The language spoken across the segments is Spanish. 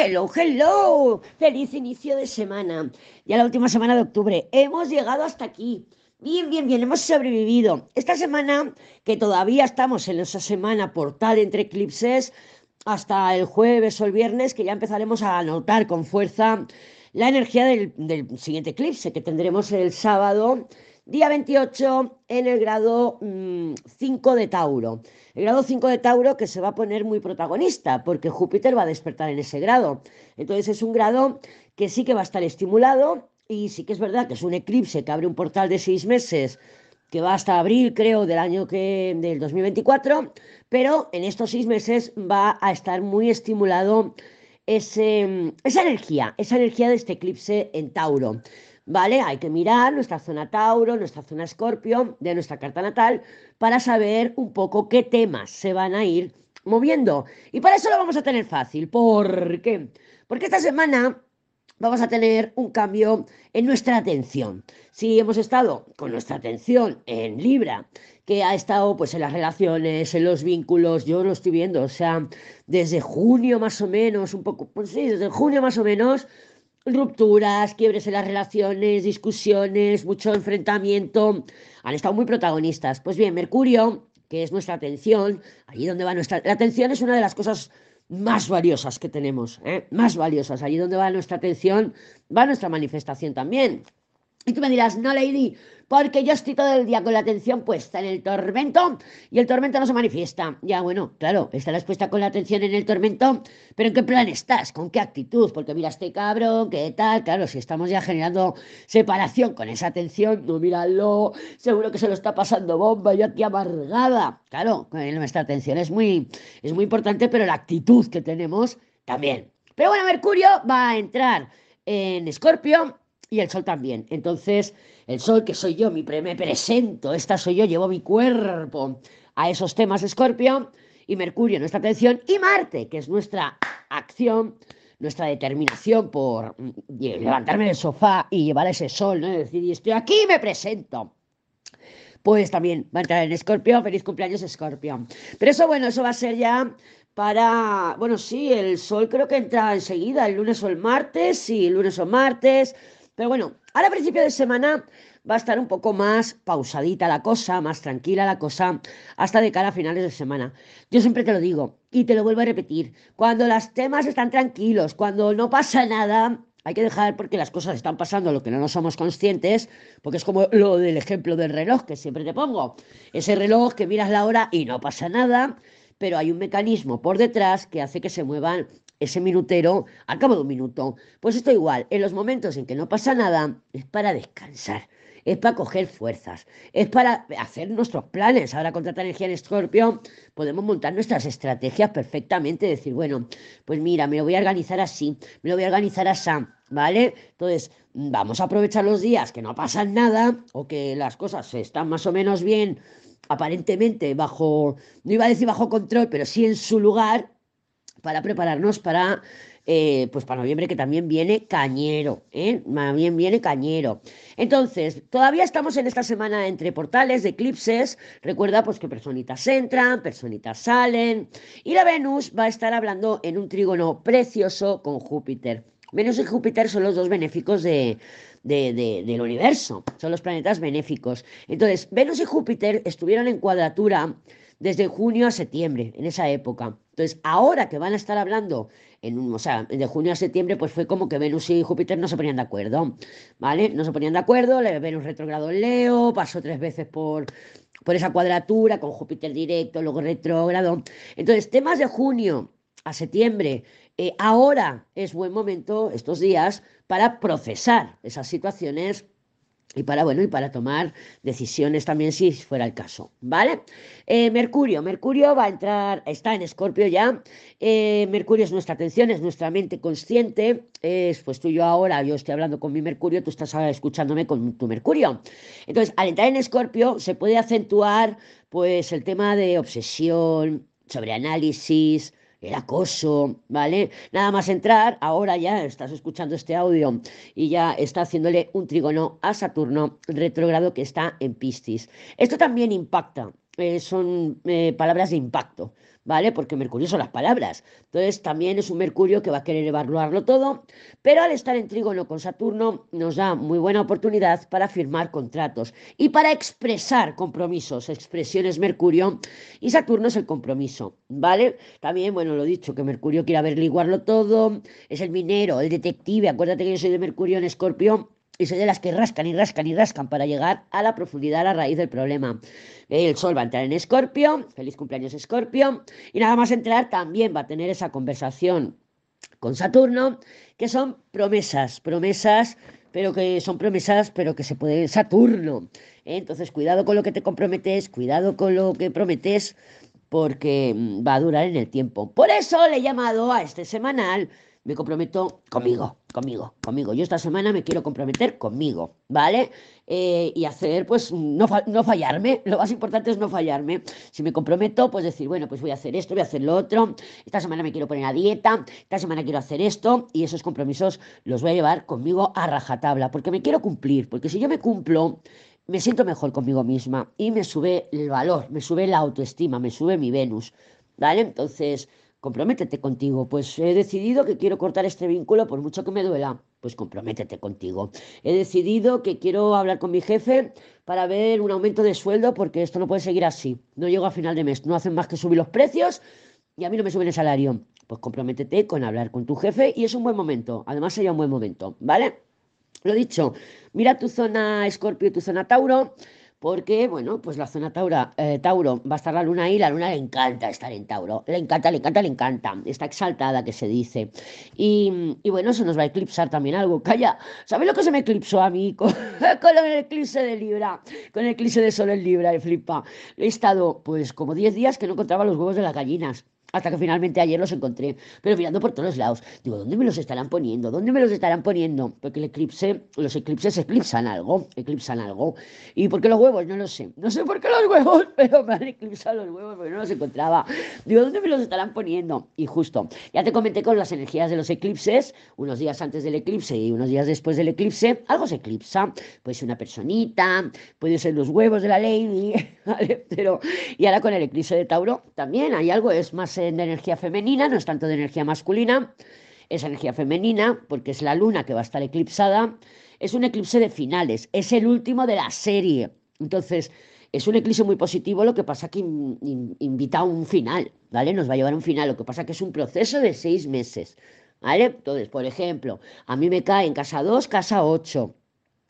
Hello, hello. Feliz inicio de semana. Ya la última semana de octubre. Hemos llegado hasta aquí. Bien, bien, bien, hemos sobrevivido. Esta semana, que todavía estamos en esa semana portal entre eclipses, hasta el jueves o el viernes, que ya empezaremos a notar con fuerza la energía del, del siguiente eclipse que tendremos el sábado Día 28 en el grado 5 mm, de Tauro. El grado 5 de Tauro que se va a poner muy protagonista porque Júpiter va a despertar en ese grado. Entonces es un grado que sí que va a estar estimulado y sí que es verdad que es un eclipse que abre un portal de seis meses que va hasta abril, creo, del año que del 2024, pero en estos seis meses va a estar muy estimulado ese, esa energía, esa energía de este eclipse en Tauro. ¿Vale? Hay que mirar nuestra zona Tauro, nuestra zona Escorpio de nuestra carta natal para saber un poco qué temas se van a ir moviendo. Y para eso lo vamos a tener fácil. ¿Por qué? Porque esta semana vamos a tener un cambio en nuestra atención. Si hemos estado con nuestra atención en Libra, que ha estado pues en las relaciones, en los vínculos, yo lo estoy viendo, o sea, desde junio más o menos, un poco, pues sí, desde junio más o menos, rupturas, quiebres en las relaciones, discusiones, mucho enfrentamiento, han estado muy protagonistas. Pues bien, Mercurio, que es nuestra atención, allí donde va nuestra... La atención es una de las cosas más valiosas que tenemos, ¿eh? más valiosas. Allí donde va nuestra atención, va nuestra manifestación también. Y tú me dirás, no, Lady, porque yo estoy todo el día con la atención puesta en el tormento y el tormento no se manifiesta. Ya, bueno, claro, estarás puesta con la atención en el tormento, pero ¿en qué plan estás? ¿Con qué actitud? Porque mira este cabrón, ¿qué tal? Claro, si estamos ya generando separación con esa atención, no míralo, seguro que se lo está pasando bomba, yo aquí amargada. Claro, nuestra atención es muy, es muy importante, pero la actitud que tenemos también. Pero bueno, Mercurio va a entrar en Escorpio y el Sol también. Entonces, el Sol, que soy yo, me presento, esta soy yo, llevo mi cuerpo a esos temas Escorpio, y Mercurio, nuestra atención, y Marte, que es nuestra acción, nuestra determinación por mm, levantarme del sofá y llevar ese sol, ¿no? Es decir, y estoy aquí y me presento. Pues también va a entrar en Escorpio, feliz cumpleaños Escorpio. Pero eso, bueno, eso va a ser ya para, bueno, sí, el sol creo que entra enseguida, el lunes o el martes, sí, el lunes o martes, pero bueno, ahora a principio de semana va a estar un poco más pausadita la cosa, más tranquila la cosa, hasta de cara a finales de semana. Yo siempre te lo digo y te lo vuelvo a repetir, cuando los temas están tranquilos, cuando no pasa nada, hay que dejar porque las cosas están pasando, lo que no nos somos conscientes, porque es como lo del ejemplo del reloj que siempre te pongo. Ese reloj que miras la hora y no pasa nada, pero hay un mecanismo por detrás que hace que se muevan ese minutero al cabo de un minuto. Pues esto igual, en los momentos en que no pasa nada, es para descansar, es para coger fuerzas, es para hacer nuestros planes. Ahora con tanta energía en Escorpio podemos montar nuestras estrategias perfectamente, decir, bueno, pues mira, me lo voy a organizar así, me lo voy a organizar así, ¿vale? Entonces, vamos a aprovechar los días que no pasan nada o que las cosas están más o menos bien aparentemente bajo, no iba a decir bajo control, pero sí en su lugar, para prepararnos para, eh, pues para noviembre, que también viene cañero, ¿eh? También viene cañero. Entonces, todavía estamos en esta semana entre portales de eclipses. Recuerda, pues que personitas entran, personitas salen. Y la Venus va a estar hablando en un trígono precioso con Júpiter. Venus y Júpiter son los dos benéficos de, del universo, son los planetas benéficos. Entonces, Venus y Júpiter estuvieron en cuadratura desde junio a septiembre, en esa época. Entonces, ahora que van a estar hablando, en, o sea, de junio a septiembre, pues fue como que Venus y Júpiter no se ponían de acuerdo, ¿vale? No se ponían de acuerdo, Venus retrogrado en Leo, pasó tres veces por, por esa cuadratura, con Júpiter directo, luego retrógrado. Entonces, temas de junio a septiembre, eh, ahora es buen momento, estos días, para procesar esas situaciones y para, bueno, y para tomar decisiones también si fuera el caso, ¿vale? Eh, Mercurio, Mercurio va a entrar, está en Escorpio ya, eh, Mercurio es nuestra atención, es nuestra mente consciente, es pues tú yo ahora, yo estoy hablando con mi Mercurio, tú estás escuchándome con tu Mercurio. Entonces, al entrar en Escorpio se puede acentuar pues el tema de obsesión, sobre análisis, el acoso, ¿vale? Nada más entrar, ahora ya estás escuchando este audio y ya está haciéndole un trígono a Saturno retrógrado que está en Piscis. Esto también impacta eh, son eh, palabras de impacto, ¿vale? Porque Mercurio son las palabras. Entonces también es un Mercurio que va a querer evaluarlo todo, pero al estar en trígono con Saturno nos da muy buena oportunidad para firmar contratos y para expresar compromisos, expresiones Mercurio y Saturno es el compromiso, ¿vale? También, bueno, lo dicho, que Mercurio quiere averiguarlo todo, es el minero, el detective, acuérdate que yo soy de Mercurio en Escorpio y soy de las que rascan y rascan y rascan para llegar a la profundidad, a la raíz del problema. El Sol va a entrar en Escorpio, feliz cumpleaños Escorpio, y nada más entrar también va a tener esa conversación con Saturno, que son promesas, promesas, pero que son promesas, pero que se puede Saturno. Entonces, cuidado con lo que te comprometes, cuidado con lo que prometes, porque mm, va a durar en el tiempo. Por eso le he llamado a este semanal me comprometo conmigo, conmigo, conmigo. Yo esta semana me quiero comprometer conmigo, ¿vale? Eh, y hacer, pues, no, no, fallarme. Lo más importante es no fallarme. Si me comprometo, pues decir, bueno, pues voy a hacer esto, voy a hacer lo otro. Esta semana me quiero poner a dieta, esta semana quiero hacer esto. Y esos compromisos los voy a llevar conmigo a rajatabla, porque me quiero cumplir. Porque si yo me cumplo, me siento mejor conmigo misma y me sube el valor, me sube la autoestima, me sube mi Venus, ¿vale? Entonces comprométete contigo. Pues he decidido que quiero cortar este vínculo por mucho que me duela. Pues comprométete contigo. He decidido que quiero hablar con mi jefe para ver un aumento de sueldo porque esto no puede seguir así. No llego a final de mes, no hacen más que subir los precios y a mí no me suben el salario. Pues comprométete con hablar con tu jefe y es un buen momento. Además sería un buen momento, ¿vale? Lo dicho, mira tu zona Escorpio y tu zona Tauro porque, bueno, pues la zona Taura, eh, Tauro va a estar la luna ahí, la luna le encanta estar en Tauro, le encanta, le encanta, le encanta, está exaltada que se dice. Y, bueno, eso nos va a eclipsar también algo. Calla, ¿sabes lo que se me eclipsó a mí con, el eclipse de Libra? Con el eclipse de Sol en Libra, de flipa. He estado, pues, como 10 días que no encontraba los huevos de las gallinas. Hasta que finalmente ayer los encontré, pero mirando por todos lados. Digo, ¿dónde me los estarán poniendo? ¿Dónde me los estarán poniendo? Porque el eclipse, los eclipses eclipsan algo, eclipsan algo. ¿Y por qué los huevos? No lo sé. No sé por qué los huevos, pero me han eclipsado los huevos porque no los encontraba. Digo, ¿dónde me los estarán poniendo? Y justo, ya te comenté con las energías de los eclipses, unos días antes del eclipse y unos días después del eclipse, algo se eclipsa. Puede ser una personita, puede ser los huevos de la lady, ¿vale? Pero, y ahora con el eclipse de Tauro también hay algo, es más de energía femenina, no es tanto de energía masculina, es energía femenina porque es la luna que va a estar eclipsada, es un eclipse de finales, es el último de la serie. Entonces, es un eclipse muy positivo, lo que pasa que invita a un final, ¿vale? Nos va a llevar a un final, lo que pasa que es un proceso de seis meses, ¿vale? Entonces, por ejemplo, a mí me cae en casa 2, casa 8.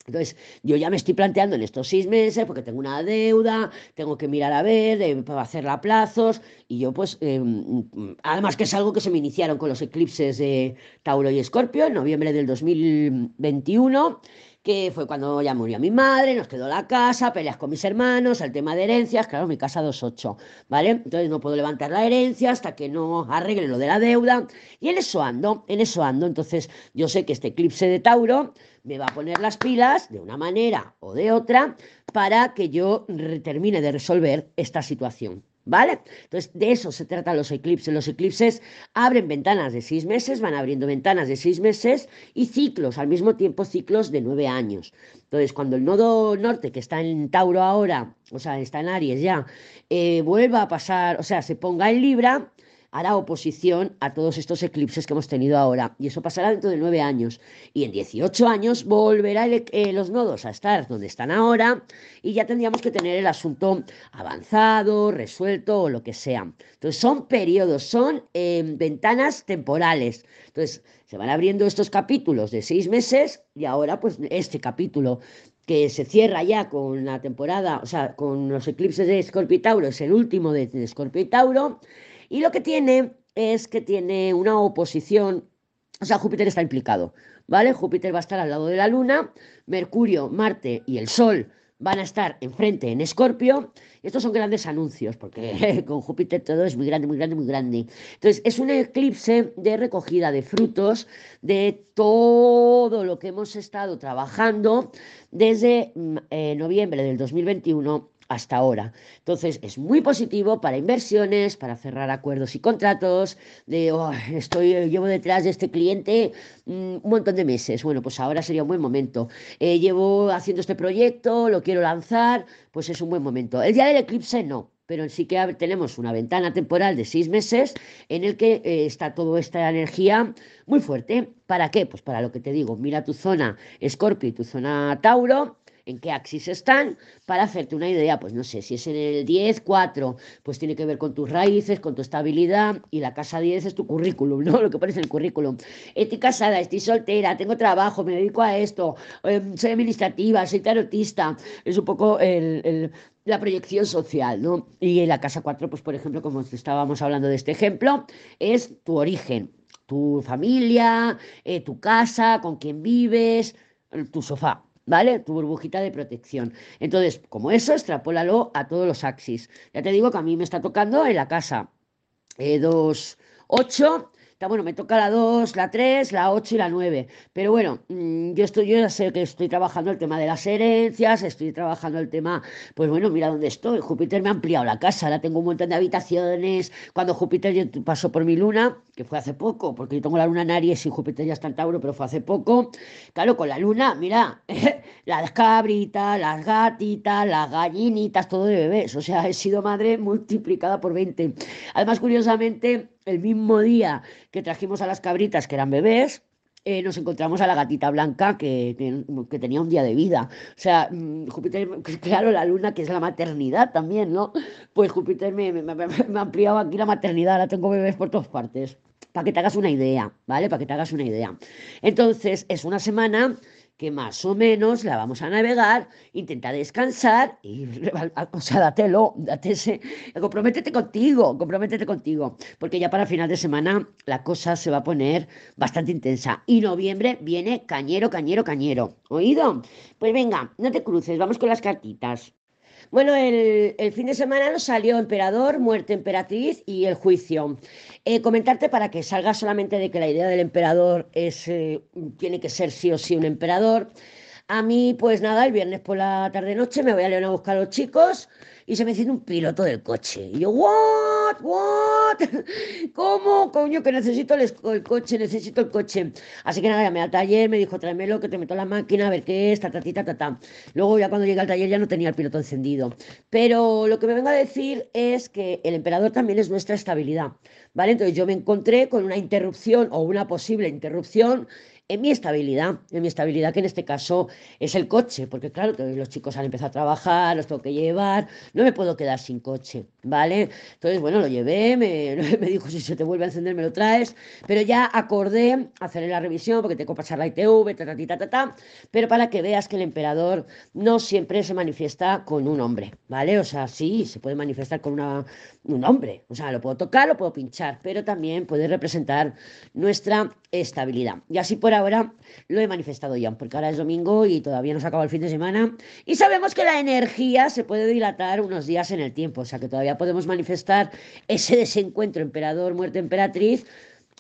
Entonces, yo ya me estoy planteando en estos seis meses, porque tengo una deuda, tengo que mirar a ver, eh, para hacerla a plazos, y yo pues, em, además que es algo que se me iniciaron con los eclipses de Tauro y Escorpio en noviembre del 2021, que fue cuando ya murió mi madre, nos quedó la casa, peleas con mis hermanos, el tema de herencias, claro, mi casa 2.8, ¿vale? Entonces no puedo levantar la herencia hasta que no arregle lo de la deuda, y en eso ando, en eso ando, entonces yo sé que este eclipse de Tauro me va a poner las pilas de una manera o de otra para que yo termine de resolver esta situación. ¿Vale? Entonces, de eso se tratan los eclipses. Los eclipses abren ventanas de seis meses, van abriendo ventanas de seis meses y ciclos, al mismo tiempo ciclos de nueve años. Entonces, cuando el nodo norte, que está en Tauro ahora, o sea, está en Aries ya, eh, vuelva a pasar, o sea, se ponga en Libra, hará oposición a todos estos eclipses que hemos tenido ahora. Y eso pasará dentro de nueve años. Y en 18 años volverá eh, los nodos a estar donde están ahora y ya tendríamos que tener el asunto avanzado, resuelto o lo que sea. Entonces son periodos, son em, ventanas temporales. Entonces se van abriendo estos capítulos de seis meses y ahora pues este capítulo que se cierra ya con la temporada, o sea, con los eclipses de Escorpio es el último de, de y Tauro, y lo que tiene es que tiene una oposición, o sea, Júpiter está implicado, ¿vale? Júpiter va a estar al lado de la Luna, Mercurio, Marte y el Sol van a estar enfrente en Escorpio. Estos son grandes anuncios, porque con Júpiter todo es muy grande, muy grande, muy grande. Entonces, es un eclipse de recogida de frutos de todo lo que hemos estado trabajando desde mm, eh, noviembre del 2021 hasta ahora. Entonces, es muy positivo para inversiones, para cerrar acuerdos y contratos, de, estoy, llevo detrás de este cliente mm, un montón de meses. Bueno, pues ahora sería un buen momento. Eh, llevo haciendo este proyecto, lo quiero lanzar, pues es un buen momento. El día del eclipse no. pero sí que tenemos una ventana temporal de seis meses en el que eh, está toda esta energía muy fuerte. ¿Para qué? Pues para lo que te digo, mira tu zona Escorpio y tu zona Tauro en qué axis están, para hacerte una idea, pues no sé, si es en el 10, 4, pues tiene que ver con tus raíces, con tu estabilidad, y la casa 10 es tu currículum, ¿no? Lo que pones en el currículum. Estoy casada, estoy soltera, tengo trabajo, me dedico a esto, em, soy administrativa, soy tarotista, es un poco la proyección social, ¿no? Y la casa 4, pues por ejemplo, como estábamos hablando de este ejemplo, es tu origen, tu familia, eh, tu casa, con quién vives, tu sofá, ¿vale? Tu burbujita de protección. Entonces, como eso, extrapólalo a todos los axis. Ya te digo que a mí me está tocando en la casa eh, 2, 8 bueno, me toca la 2, la 3, la 8 y la 9. Pero bueno, mm, yo estoy, yo ya sé que estoy trabajando el tema de las herencias, estoy trabajando el tema, pues bueno, mira dónde estoy. Júpiter me ha ampliado la casa, ahora tengo un montón de habitaciones. Cuando Júpiter pasó por mi luna, que fue hace poco, porque yo tengo la luna en Aries y Júpiter ya está en Tauro, pero fue hace poco. Claro, con la luna, mira, las cabritas, las gatitas, las gallinitas, todo de bebés. O sea, he sido madre multiplicada por 20. Además, curiosamente, el mismo día que trajimos a las cabritas, que eran bebés, eh, nos encontramos a la gatita blanca que, tenía un día de vida. O sea, mm, Júpiter, claro, la luna, que es la maternidad también, ¿no? Pues Júpiter me, me, me, ha ampliado aquí la maternidad, ahora tengo bebés por todas partes. Para que te hagas una idea, ¿vale? Para que te hagas una idea. Entonces, es una semana que más o menos la vamos a navegar, intenta descansar y, o sea, dátelo, date ese, comprométete contigo, comprométete contigo, porque ya para final de semana la cosa se va a poner bastante intensa. Y noviembre viene cañero, cañero, cañero. ¿Oído? Pues venga, no te cruces, vamos con las cartitas. Bueno, el, fin de semana nos salió Emperador, Muerte Emperatriz y El Juicio. Eh, comentarte para que salga solamente de que la idea del emperador es, eh, tiene que ser sí o sí un emperador. A mí, pues nada, el viernes por la tarde-noche me voy a leer a buscar a los chicos y se me enciende un piloto del coche. Y yo, ¿what? ¿what? ¿Cómo? Coño, que necesito el, coche, necesito el coche. Así que nada, llamé al taller, me dijo, tráemelo, que te meto la máquina, a ver qué es, ta, ta, ta, ta, ta. Luego ya cuando llegué al taller ya no tenía el piloto encendido. Pero lo que me vengo a decir es que el emperador también es nuestra estabilidad, ¿vale? Entonces yo me encontré con una interrupción o una posible interrupción en mi estabilidad, en mi estabilidad que en este caso es el coche, porque claro, los chicos han empezado a trabajar, los tengo que llevar, no me puedo quedar sin coche, ¿vale? Entonces, bueno, lo llevé, me, me dijo, si se te vuelve a encender me lo traes, pero ya acordé hacerle la revisión porque tengo que pasar la ITV, ta, ta, ta, ta, ta, pero para que veas que el emperador no siempre se manifiesta con un hombre, ¿vale? O sea, sí, se puede manifestar con una, un hombre, o sea, lo puedo tocar, lo puedo pinchar, pero también puede representar nuestra estabilidad. Y así por ahora lo he manifestado ya, porque ahora es domingo y todavía no se acaba el fin de semana. Y sabemos que la energía se puede dilatar unos días en el tiempo, o sea que todavía podemos manifestar ese desencuentro emperador, muerte, emperatriz.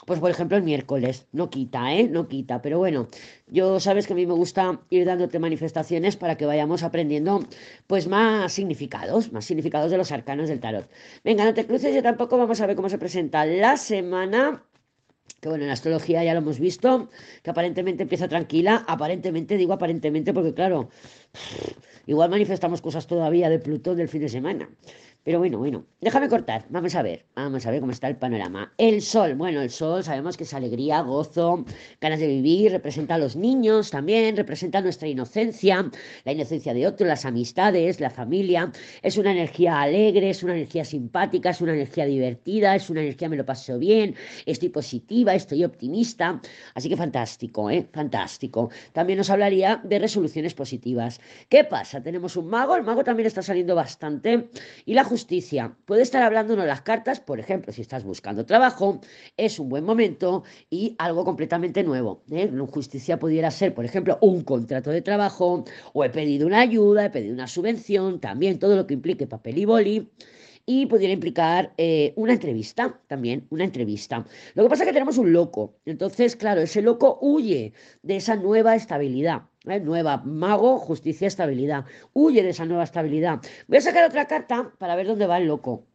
Pues por ejemplo el miércoles, no quita, ¿eh? No quita, pero bueno, yo sabes que a mí me gusta ir dándote manifestaciones para que vayamos aprendiendo pues más significados, más significados de los arcanos del tarot. Venga, no te cruces, yo tampoco vamos a ver cómo se presenta la semana que bueno, en astrología ya lo hemos visto, que aparentemente empieza tranquila, aparentemente digo aparentemente porque claro, igual manifestamos cosas todavía de Plutón del fin de semana. Pero bueno, bueno, déjame cortar, vamos a ver, vamos a ver cómo está el panorama. El sol, bueno, el sol sabemos que es alegría, gozo, ganas de vivir, representa a los niños también, representa nuestra inocencia, la inocencia de otros, las amistades, la familia. Es una energía alegre, es una energía simpática, es una energía divertida, es una energía me lo paso bien, estoy positiva, estoy optimista. Así que fantástico, ¿eh? Fantástico. También nos hablaría de resoluciones positivas. ¿Qué pasa? Tenemos un mago, el mago también está saliendo bastante y la justicia. Puede estar hablándonos las cartas, por ejemplo, si estás buscando trabajo, es un buen momento y algo completamente nuevo. ¿eh? justicia pudiera ser, por ejemplo, un contrato de trabajo o he pedido una ayuda, he pedido una subvención, también todo lo que implique papel y boli y pudiera implicar eh, una entrevista, también una entrevista. Lo que pasa es que tenemos un loco, entonces, claro, ese loco huye de esa nueva estabilidad. ¿eh? Nueva, mago, justicia, estabilidad. Huye de esa nueva estabilidad. Voy a sacar otra carta para ver dónde va el loco.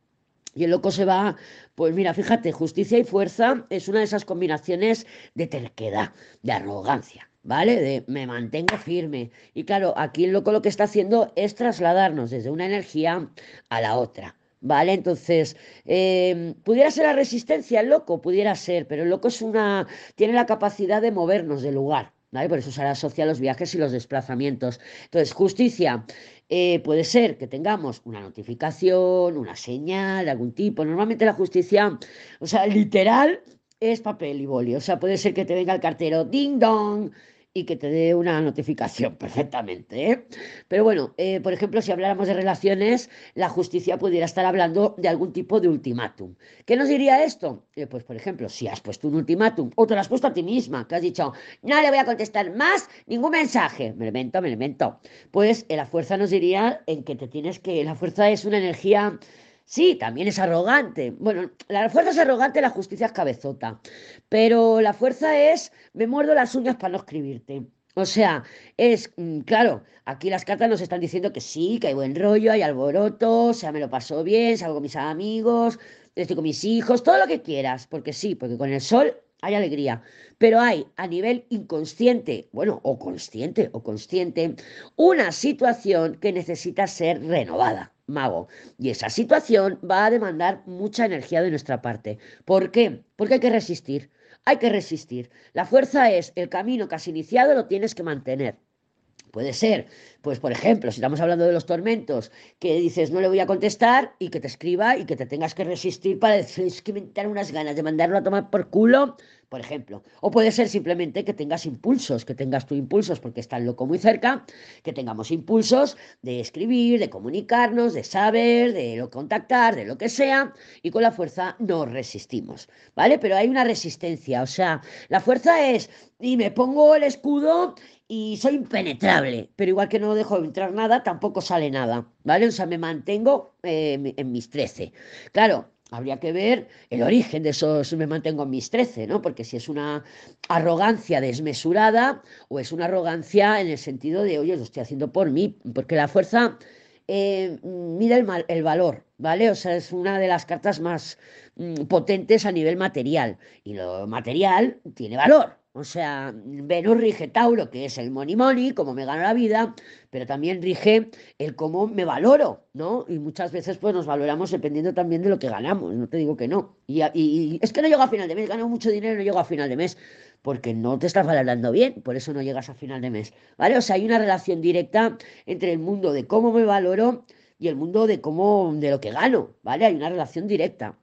Y el loco se va, pues mira, fíjate, justicia y fuerza es una de esas combinaciones de terquedad, de arrogancia. ¿vale? De me mantengo firme. Y claro, aquí el loco lo que está haciendo es trasladarnos desde una energía a la otra. ¿Vale? Entonces, em, ¿pudiera ser la resistencia el loco? Pudiera ser, pero el loco es una, tiene la capacidad de movernos del lugar, ¿vale? Por eso se asocia a los viajes y los desplazamientos. Entonces, justicia. Eh, puede ser que tengamos una notificación, una señal de algún tipo. Normalmente la justicia, o sea, literal, es papel y boli. O sea, puede ser que te venga el cartero, ding dong, y que te dé una notificación perfectamente. ¿eh? Pero bueno, eh, por ejemplo, si habláramos de relaciones, la justicia pudiera estar hablando de algún tipo de ultimátum. ¿Qué nos diría esto? Eh, pues, por ejemplo, si has puesto un ultimátum o te lo has puesto a ti misma, que has dicho, no le voy a contestar más ningún mensaje, me invento, me invento, pues la fuerza nos diría en que te tienes que, la fuerza es una energía Sí, también es arrogante. Bueno, la fuerza es arrogante, la justicia es cabezota. Pero la fuerza es, me muerdo las uñas para no escribirte. O sea, es, mm, claro, aquí las cartas nos están diciendo que sí, que hay buen rollo, hay alboroto, o sea, me lo paso bien, salgo con mis amigos, estoy con mis hijos, todo lo que quieras, porque sí, porque con el sol hay alegría, pero hay a nivel inconsciente, bueno, o consciente o consciente, una situación que necesita ser renovada mago. Y esa situación va a demandar mucha energía de nuestra parte. ¿Por qué? Porque hay que resistir. Hay que resistir. La fuerza es el camino que has iniciado, lo tienes que mantener. Puede ser, pues por ejemplo, si estamos hablando de los tormentos, que dices no le voy a contestar y que te escriba y que te tengas que resistir para decir que me dan unas ganas de mandarlo a tomar por culo por ejemplo. O puede ser simplemente que tengas impulsos, que tengas tus impulsos porque está el loco muy cerca, que tengamos impulsos de escribir, de comunicarnos, de saber, de contactar, de lo que sea, y con la fuerza nos resistimos, ¿vale? Pero hay una resistencia, o sea, la fuerza es, y me pongo el escudo y soy impenetrable, pero igual que no dejo de entrar nada, tampoco sale nada, ¿vale? O sea, me mantengo eh, en mis 13. Claro, Habría que ver el origen de esos me mantengo en mis 13, ¿no? Porque si es una arrogancia desmesurada o es una arrogancia en el sentido de, oye, lo estoy haciendo por mí, porque la fuerza eh, mide el, valor, ¿vale? O sea, es una de las cartas más mm, potentes a nivel material y lo material tiene valor, o sea, Venus rige Tauro, que es el money money, cómo me gano la vida, pero también rige el cómo me valoro, ¿no? Y muchas veces pues nos valoramos dependiendo también de lo que ganamos, no te digo que no. Y, y, es que no llego a final de mes, gano mucho dinero y no llego a final de mes, porque no te estás valorando bien, por eso no llegas a final de mes, ¿vale? O sea, hay una relación directa entre el mundo de cómo me valoro y el mundo de cómo, de lo que gano, ¿vale? Hay una relación directa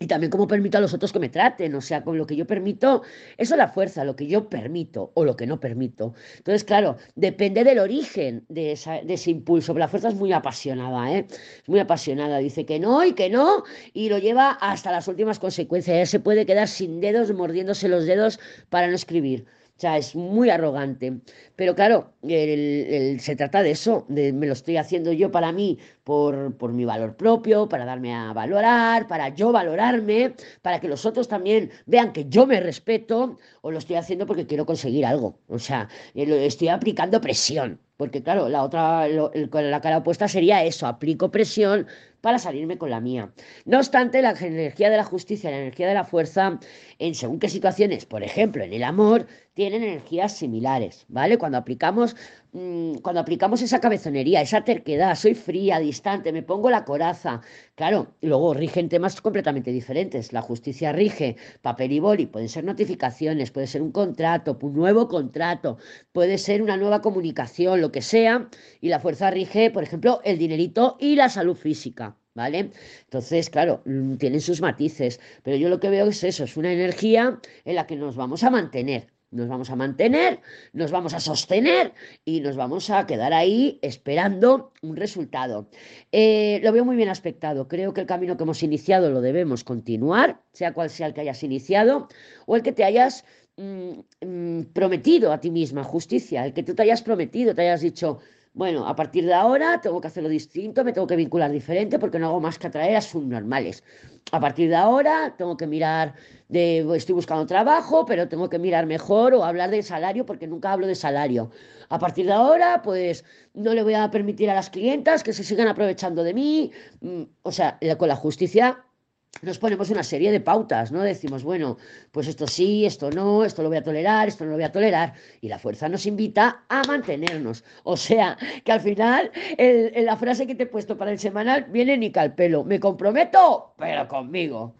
y también cómo permito a los otros que me traten, o sea, con lo que yo permito, eso es la fuerza, lo que yo permito o lo que no permito. Entonces, claro, depende del origen de, ese impulso, pero la fuerza es muy apasionada, ¿eh? Muy apasionada, dice que no y que no, y lo lleva hasta las últimas consecuencias. Se puede quedar sin dedos, mordiéndose los dedos para no escribir. O sea, es muy arrogante. Pero claro, se trata de eso, de, me lo estoy haciendo yo para mí, por, por, mi valor propio, para darme a valorar, para yo valorarme, para que los otros también vean que yo me respeto, o lo estoy haciendo porque quiero conseguir algo. O sea, eh, estoy aplicando presión. Porque claro, la otra, la cara opuesta sería eso, aplico presión para salirme con la mía. No obstante, la energía de la justicia, la energía de la fuerza, en según qué situaciones, por ejemplo, en el amor, tienen energías similares, ¿vale? Cuando aplicamos Mm, cuando aplicamos esa cabezonería, esa terquedad, soy fría, distante, me pongo la coraza, claro, luego rigen temas completamente diferentes. La justicia rige papel y boli, pueden ser notificaciones, puede ser un contrato, un nuevo contrato, puede ser una nueva comunicación, lo que sea, y la fuerza rige, por ejemplo, el dinerito y la salud física. ¿Vale? Entonces, claro, mm, tienen sus matices, pero yo lo que veo es eso, es una energía en la que nos vamos a mantener, nos vamos a mantener, nos vamos a sostener y nos vamos a quedar ahí esperando un resultado. Eh, lo veo muy bien aspectado. Creo que el camino que hemos iniciado lo debemos continuar, sea cual sea el que hayas iniciado o el que te hayas mm, mm, prometido a ti misma, justicia, el que tú te hayas prometido, te hayas dicho, bueno, a partir de ahora tengo que hacerlo distinto, me tengo que vincular diferente porque no hago más que atraer a subnormales. A partir de ahora tengo que mirar de, estoy buscando trabajo, pero tengo que mirar mejor o hablar de salario porque nunca hablo de salario. A partir de ahora, pues no le voy a permitir a las clientas que se sigan aprovechando de mí. Mm, o sea, con la justicia nos ponemos una serie de pautas, ¿no? Decimos, bueno, pues esto sí, esto no, esto lo voy a tolerar, esto no lo voy a tolerar. Y la fuerza nos invita a mantenernos. O sea, que al final la frase que te he puesto para el semanal viene ni calpelo. Me comprometo, pero conmigo.